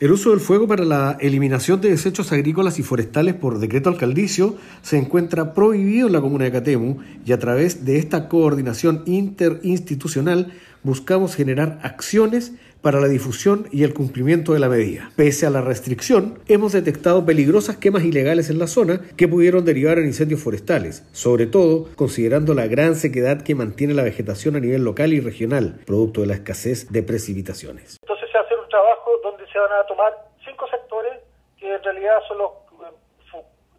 El uso del fuego para la eliminación de desechos agrícolas y forestales por decreto alcaldicio se encuentra prohibido en la comuna de Catemu y a través de esta coordinación interinstitucional buscamos generar acciones para la difusión y el cumplimiento de la medida. Pese a la restricción, hemos detectado peligrosas quemas ilegales en la zona que pudieron derivar en incendios forestales, sobre todo considerando la gran sequedad que mantiene la vegetación a nivel local y regional, producto de la escasez de precipitaciones se van a tomar cinco sectores que en realidad son los,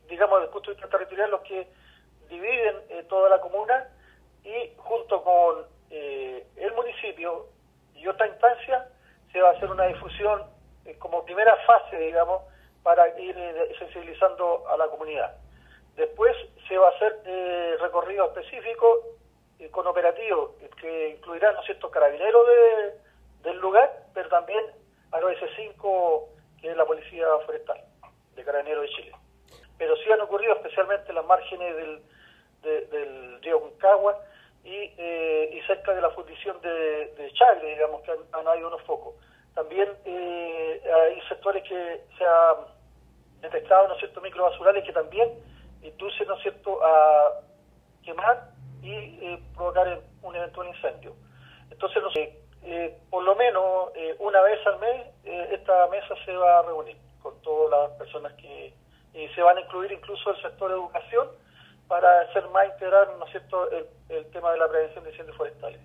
digamos, desde el punto de vista territorial, los que dividen eh, toda la comuna y junto con eh, el municipio y otra instancia se va a hacer una difusión eh, como primera fase, digamos, para ir sensibilizando a la comunidad. Después se va a hacer recorrido específico con operativos que incluirán, ¿no cierto?, carabineros de, PS5, que es la Policía Forestal de Carabineros de Chile. Pero sí han ocurrido, especialmente en las márgenes del, de, del río Concagua y, eh, y, cerca de la fundición de, de Chagre, digamos, que han, habido unos focos. También eh, hay sectores que se han detectado, ¿no cierto?, microbasurales que también inducen, ¿no cierto?, a quemar y eh, provocar un eventual incendio una vez al mes eh, esta mesa se va a reunir con todas las personas que se van a incluir incluso el sector de educación para hacer más integral ¿no es cierto? el tema de la prevención de incendios forestales.